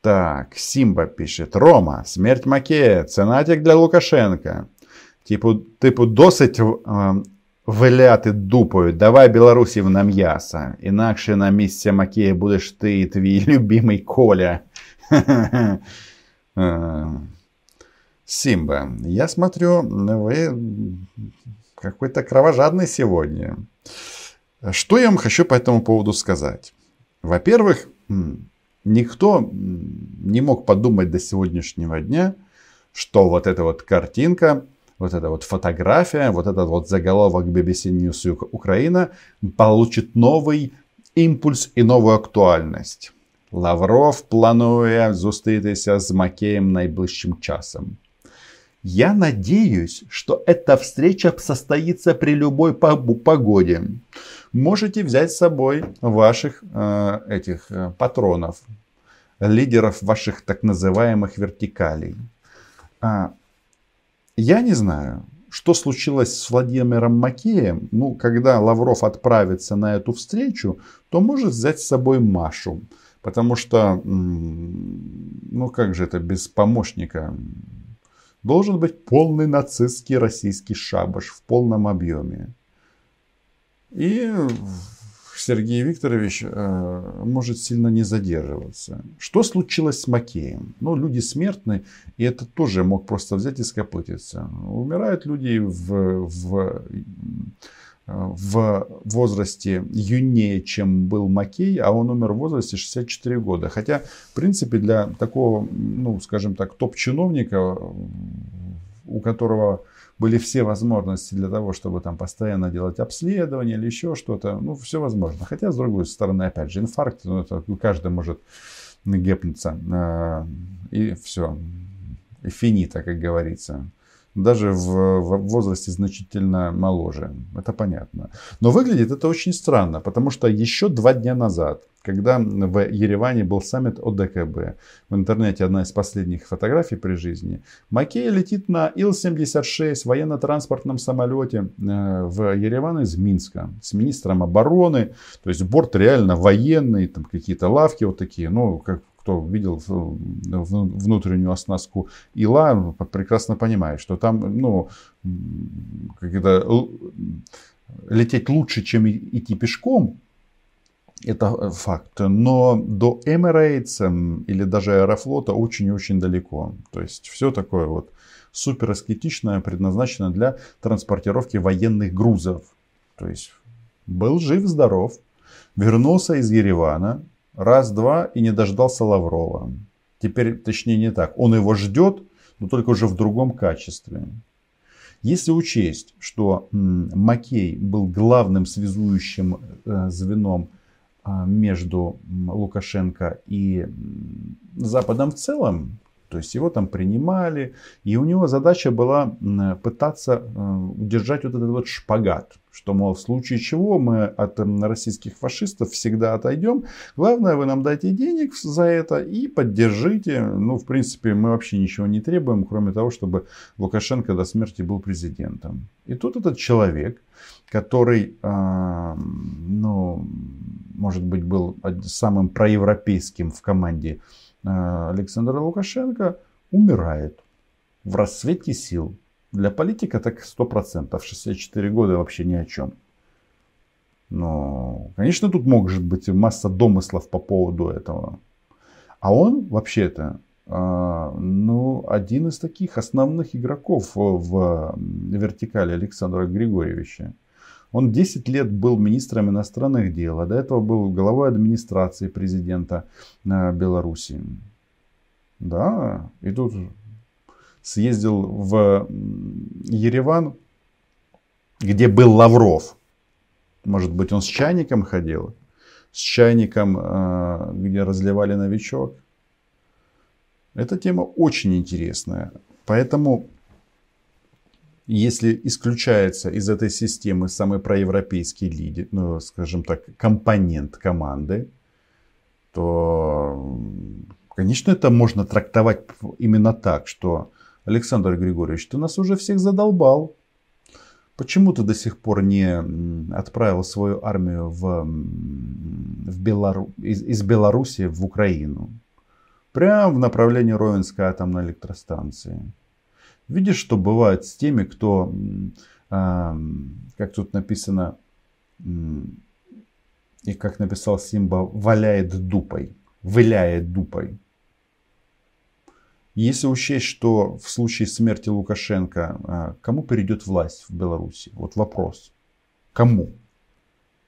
Так, Симба пишет. Рома, смерть Макея, ценатик для Лукашенка. Типу, типу досить е, виляти дупою. Давай білорусів на м'ясо. Інакше на місці Макея будеш ти і твій любимий Коля. Симба, я смотрю, вы какой-то кровожадный сегодня. Что я вам хочу по этому поводу сказать? Во-первых, никто не мог подумать до сегодняшнего дня, что вот эта вот картинка, вот эта вот фотография, вот этот вот заголовок BBC News Украина получит новый импульс и новую актуальность. Лавров планує зустрітися з Макеєм найближчим часом. Я надеюсь, что эта встреча состоится при любой погоде. Можете взять с собой ваших э, этих э, патронов, лидеров ваших так называемых вертикалей. А, я не знаю, что случилось с Владимиром Макеем. Ну, когда Лавров отправится на эту встречу, то может взять с собой Машу. Потому что, ну как же это без помощника? Должен быть полный нацистский российский шабаш в полном объеме. И Сергей Викторович э, может сильно не задерживаться. Что случилось с Макеем? Ну, люди смертны, и это тоже мог просто взять и скопытиться. Умирают люди в, в в возрасте юнее, чем был Макей, а он умер в возрасте 64 года. Хотя, в принципе, для такого, ну, скажем так, топ-чиновника, у которого были все возможности для того, чтобы там постоянно делать обследование или еще что-то, ну, все возможно. Хотя, с другой стороны, опять же, инфаркт, ну, это каждый может гепнуться, э, и все, и финита, как говорится даже в, в возрасте значительно моложе. Это понятно. Но выглядит это очень странно, потому что еще два дня назад, когда в Ереване был саммит ОДКБ, в интернете одна из последних фотографий при жизни, Макей летит на Ил-76 военно-транспортном самолете э, в Ереван из Минска с министром обороны. То есть борт реально военный, там какие-то лавки вот такие, ну, как кто видел внутреннюю оснастку ила, прекрасно понимает, что там, ну, это, лететь лучше, чем идти пешком, это факт. Но до Emirates или даже Аэрофлота очень-очень далеко. То есть все такое вот супер аскетичное предназначено для транспортировки военных грузов. То есть был жив-здоров, вернулся из Еревана, раз-два и не дождался Лаврова. Теперь, точнее не так, он его ждет, но только уже в другом качестве. Если учесть, что Макей был главным связующим э, звеном а, между Лукашенко и Западом в целом, то есть его там принимали, и у него задача была пытаться э, удержать вот этот вот шпагат, что, мол, в случае чего мы от российских фашистов всегда отойдем. Главное, вы нам дайте денег за это и поддержите. Ну, в принципе, мы вообще ничего не требуем, кроме того, чтобы Лукашенко до смерти был президентом. И тут этот человек, который, э, ну, может быть, был самым проевропейским в команде Александра Лукашенко умирает в расцвете сил. Для политика так 100%. 64 года вообще ни о чем. Но, конечно, тут может быть масса домыслов по поводу этого. А он вообще-то э, ну, один из таких основных игроков в вертикали Александра Григорьевича. Он 10 лет был министром иностранных дел, а до этого был главой администрации президента э, Беларуси. Да, и тут съездил в Ереван, где был Лавров. Может быть, он с чайником ходил? С чайником, э, где разливали новичок? Эта тема очень интересная. Поэтому если исключается из этой системы самый проевропейский лидер, ну, скажем так, компонент команды, то, конечно, это можно трактовать именно так, что Александр Григорьевич, ты нас уже всех задолбал. Почему ты до сих пор не отправил свою армию в, в Белору, из, из Беларуси в Украину? Прямо в направлении Ровенской атомной электростанции. Видишь, что бывает с теми, кто, как тут написано, и как написал Симба, валяет дупой, виляет дупой. Если учесть, что в случае смерти Лукашенко, а, кому перейдет власть в Беларуси? Вот вопрос. Кому?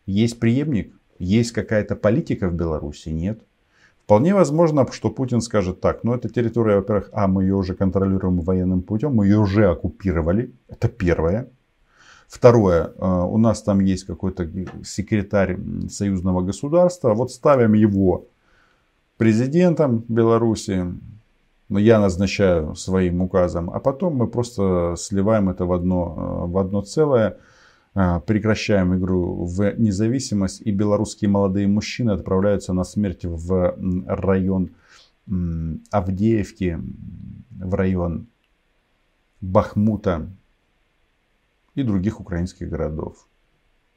Есть преемник? Есть какая-то политика в Беларуси? Нет. Вполне возможно, что Путин скажет так, ну эта территория, во-первых, а мы ее уже контролируем военным путем, мы ее уже оккупировали, это первое. Второе, а, у нас там есть какой-то секретарь союзного государства, вот ставим его президентом Беларуси, но я назначаю своим указом, а потом мы просто сливаем это в одно, в одно целое, прекращаем игру в независимость, и белорусские молодые мужчины отправляются на смерть в район Авдеевки, в район Бахмута, и других украинских городов.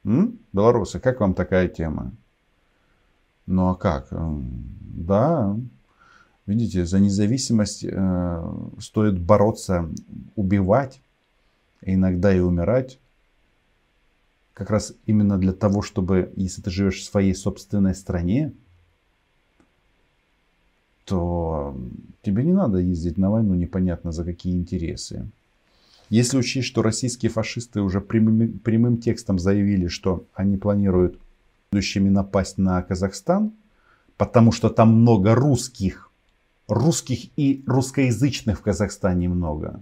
М? Белорусы, как вам такая тема? Ну а как? Да, видите, за независимость э, стоит бороться, убивать, иногда и умирать. Как раз именно для того, чтобы, если ты живешь в своей собственной стране, то тебе не надо ездить на войну непонятно за какие интересы. Если учесть, что российские фашисты уже прямым, прямым текстом заявили, что они планируют будущими напасть на Казахстан, потому что там много русских, русских и русскоязычных в Казахстане много,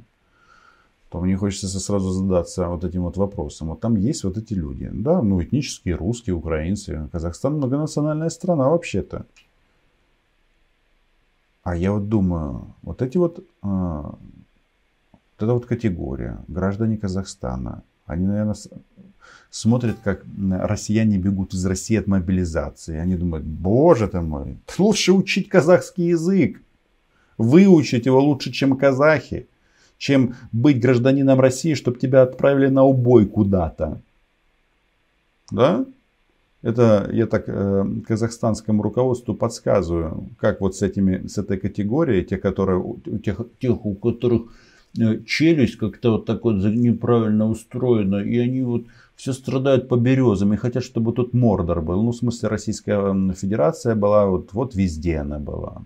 то мне хочется сразу задаться вот этим вот вопросом. Вот там есть вот эти люди, да, ну этнические русские, украинцы. Казахстан многонациональная страна вообще-то. А я вот думаю, вот эти вот а, вот эта вот категория, граждане Казахстана, они, наверное, смотрят, как россияне бегут из России от мобилизации. Они думают, боже ты мой, лучше учить казахский язык. Выучить его лучше, чем казахи. Чем быть гражданином России, чтобы тебя отправили на убой куда-то. Да? Это я так э, казахстанскому руководству подсказываю, как вот с, этими, с этой категорией, те, которые, тех, тех, у которых Э, челюсть как-то вот так вот неправильно устроена, и они вот все страдают по березам и хотят, чтобы тут Мордор был. Ну, в смысле, Российская Федерация была, вот, вот везде она была.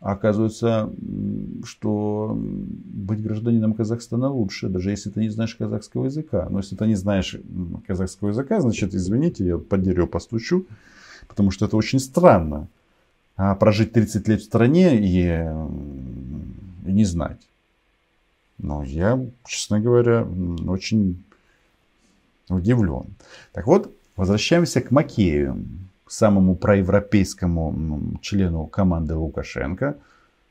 А оказывается, что быть гражданином Казахстана лучше, даже если ты не знаешь казахского языка. Но если ты не знаешь казахского языка, значит, извините, я под дерево постучу, потому что это очень странно. А прожить 30 лет в стране и и не знать. Но я, честно говоря, очень удивлен. Так вот, возвращаемся к Макею, самому проевропейскому члену команды Лукашенко.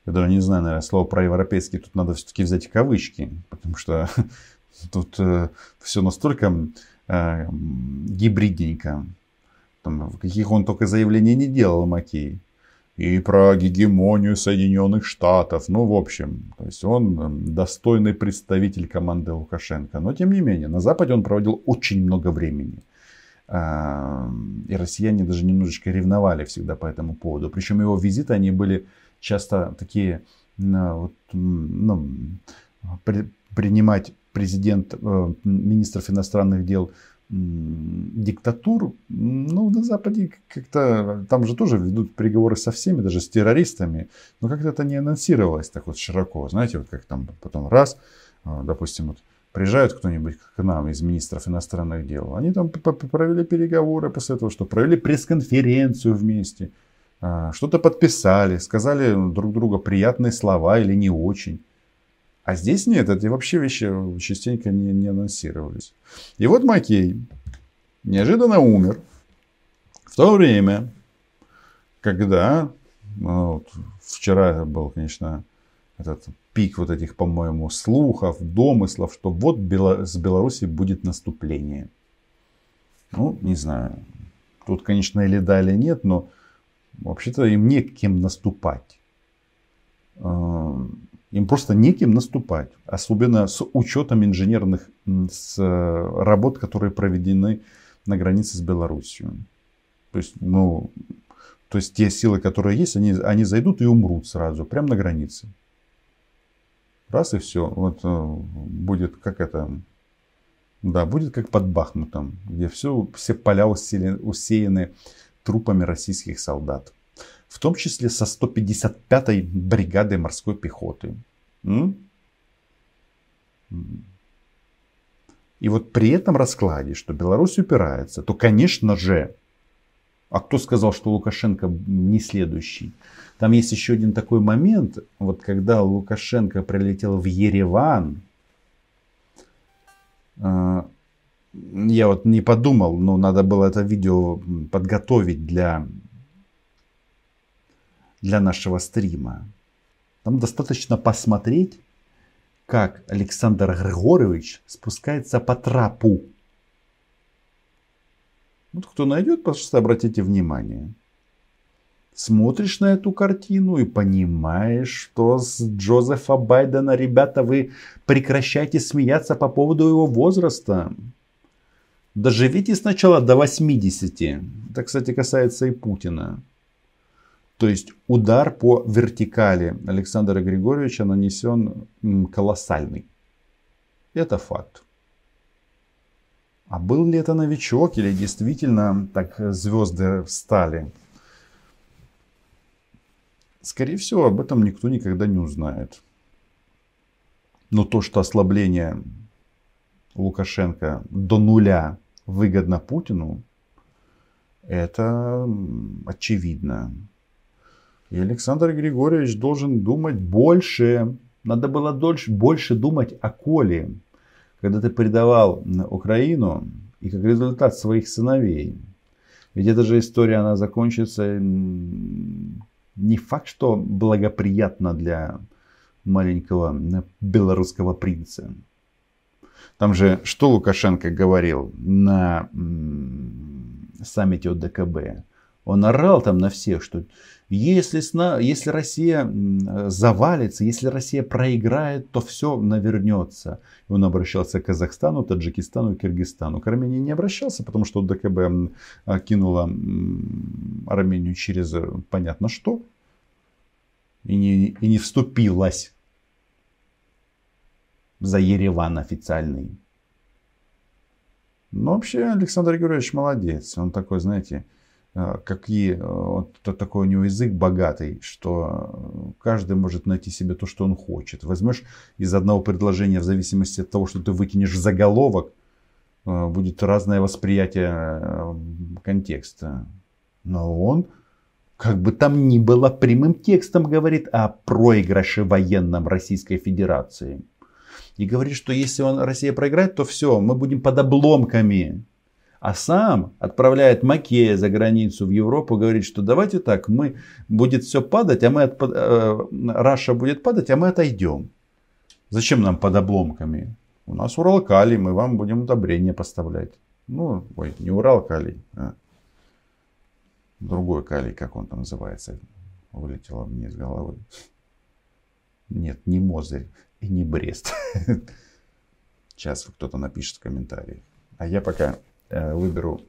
Даже не знаю, наверное, слово проевропейский тут надо все-таки взять кавычки, потому что тут э, все настолько э, гибридненько. Там, каких он только заявлений не делал, Макей и про гегемонию Соединенных Штатов. Ну, в общем, то есть он достойный представитель команды Лукашенко. Но, тем не менее, на Западе он проводил очень много времени. И россияне даже немножечко ревновали всегда по этому поводу. Причем его визиты, они были часто такие, ну, ну, при, принимать президент, э, министров иностранных дел диктатур, ну, на Западе как-то, там же тоже ведут переговоры со всеми, даже с террористами, но как-то это не анонсировалось так вот широко, знаете, вот как там потом раз, а, допустим, вот приезжают кто-нибудь к нам из министров иностранных дел, они там провели переговоры после этого, что провели пресс-конференцию вместе, а, что-то подписали, сказали друг другу приятные слова или не очень. А здесь нет, эти вообще вещи частенько не, не анонсировались. И вот Макей неожиданно умер в то время, когда ну, вот, вчера был, конечно, этот пик вот этих, по-моему, слухов, домыслов, что вот с Беларуси будет наступление. Ну, не знаю. Тут, конечно, или да, или нет, но вообще-то им не кем наступать. Им просто неким наступать. Особенно с учетом инженерных с э, работ, которые проведены на границе с Белоруссией. То есть, ну, То есть те силы, которые есть, они, они зайдут и умрут сразу, прямо на границе. Раз и все. Вот э, будет как это, да, будет как под Бахмутом, где все, все поля усеяны, усеяны трупами российских солдат. В том числе со 155-й бригадой морской пехоты. М? И вот при этом раскладе, что Беларусь упирается, то, конечно же, а кто сказал, что Лукашенко не следующий? Там есть еще один такой момент, вот когда Лукашенко прилетел в Ереван, а, я вот не подумал, но надо было это видео подготовить для, для нашего стрима. Там достаточно посмотреть, как Александр Григорович спускается по трапу. Вот кто найдет, пожалуйста, обратите внимание. Смотришь на эту картину и понимаешь, что с Джозефа Байдена, ребята, вы прекращайте смеяться по поводу его возраста. Доживите сначала до 80. Это, кстати, касается и Путина. То есть удар по вертикали Александра Григорьевича нанесен колоссальный. Это факт. А был ли это новичок или действительно так звезды встали? Скорее всего, об этом никто никогда не узнает. Но то, что ослабление Лукашенко до нуля выгодно Путину, это очевидно. И Александр Григорьевич должен думать больше. Надо было дольше, больше думать о Коле. Когда ты предавал Украину и как результат своих сыновей. Ведь эта же история, она закончится не факт, что благоприятно для маленького белорусского принца. Там же, что Лукашенко говорил на саммите ОДКБ? Он орал там на всех, что если, сна, если Россия завалится, если Россия проиграет, то все навернется. Он обращался к Казахстану, Таджикистану и Киргизстану. К Армении не обращался, потому что ДКБ кинула Армению через э, понятно что. И не, и не вступилась за Ереван официальный. Но вообще Александр Григорьевич молодец. Он такой, знаете, какие, э, вот такой у него язык богатый, что каждый может найти себе то, что он хочет. Возьмешь из одного предложения, в зависимости от того, что ты выкинешь заголовок, э, будет разное восприятие контекста. Но он, как бы там ни было, прямым текстом говорит о проигрыше военном Российской Федерации. И говорит, что если он, Россия проиграет, то все, мы будем под обломками а сам отправляет Макея за границу в Европу, говорит, что давайте так, мы будет все падать, а мы от, э, Раша будет падать, а мы отойдем. Зачем нам под обломками? У нас Уралкалий, мы вам будем удобрения поставлять. Ну, ой, не Уралкалий, а другой калий, как он там называется, вылетело мне из головы. Нет, не Мозырь и не Брест. Сейчас кто-то напишет в комментариях. А я пока выберу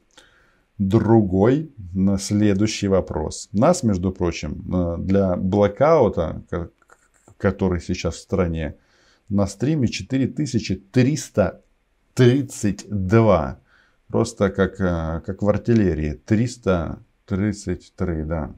другой на следующий вопрос. Нас, между прочим, э, для блокаута, который сейчас в стране, на стриме 4332. Просто как, э, как в артиллерии. 333, да.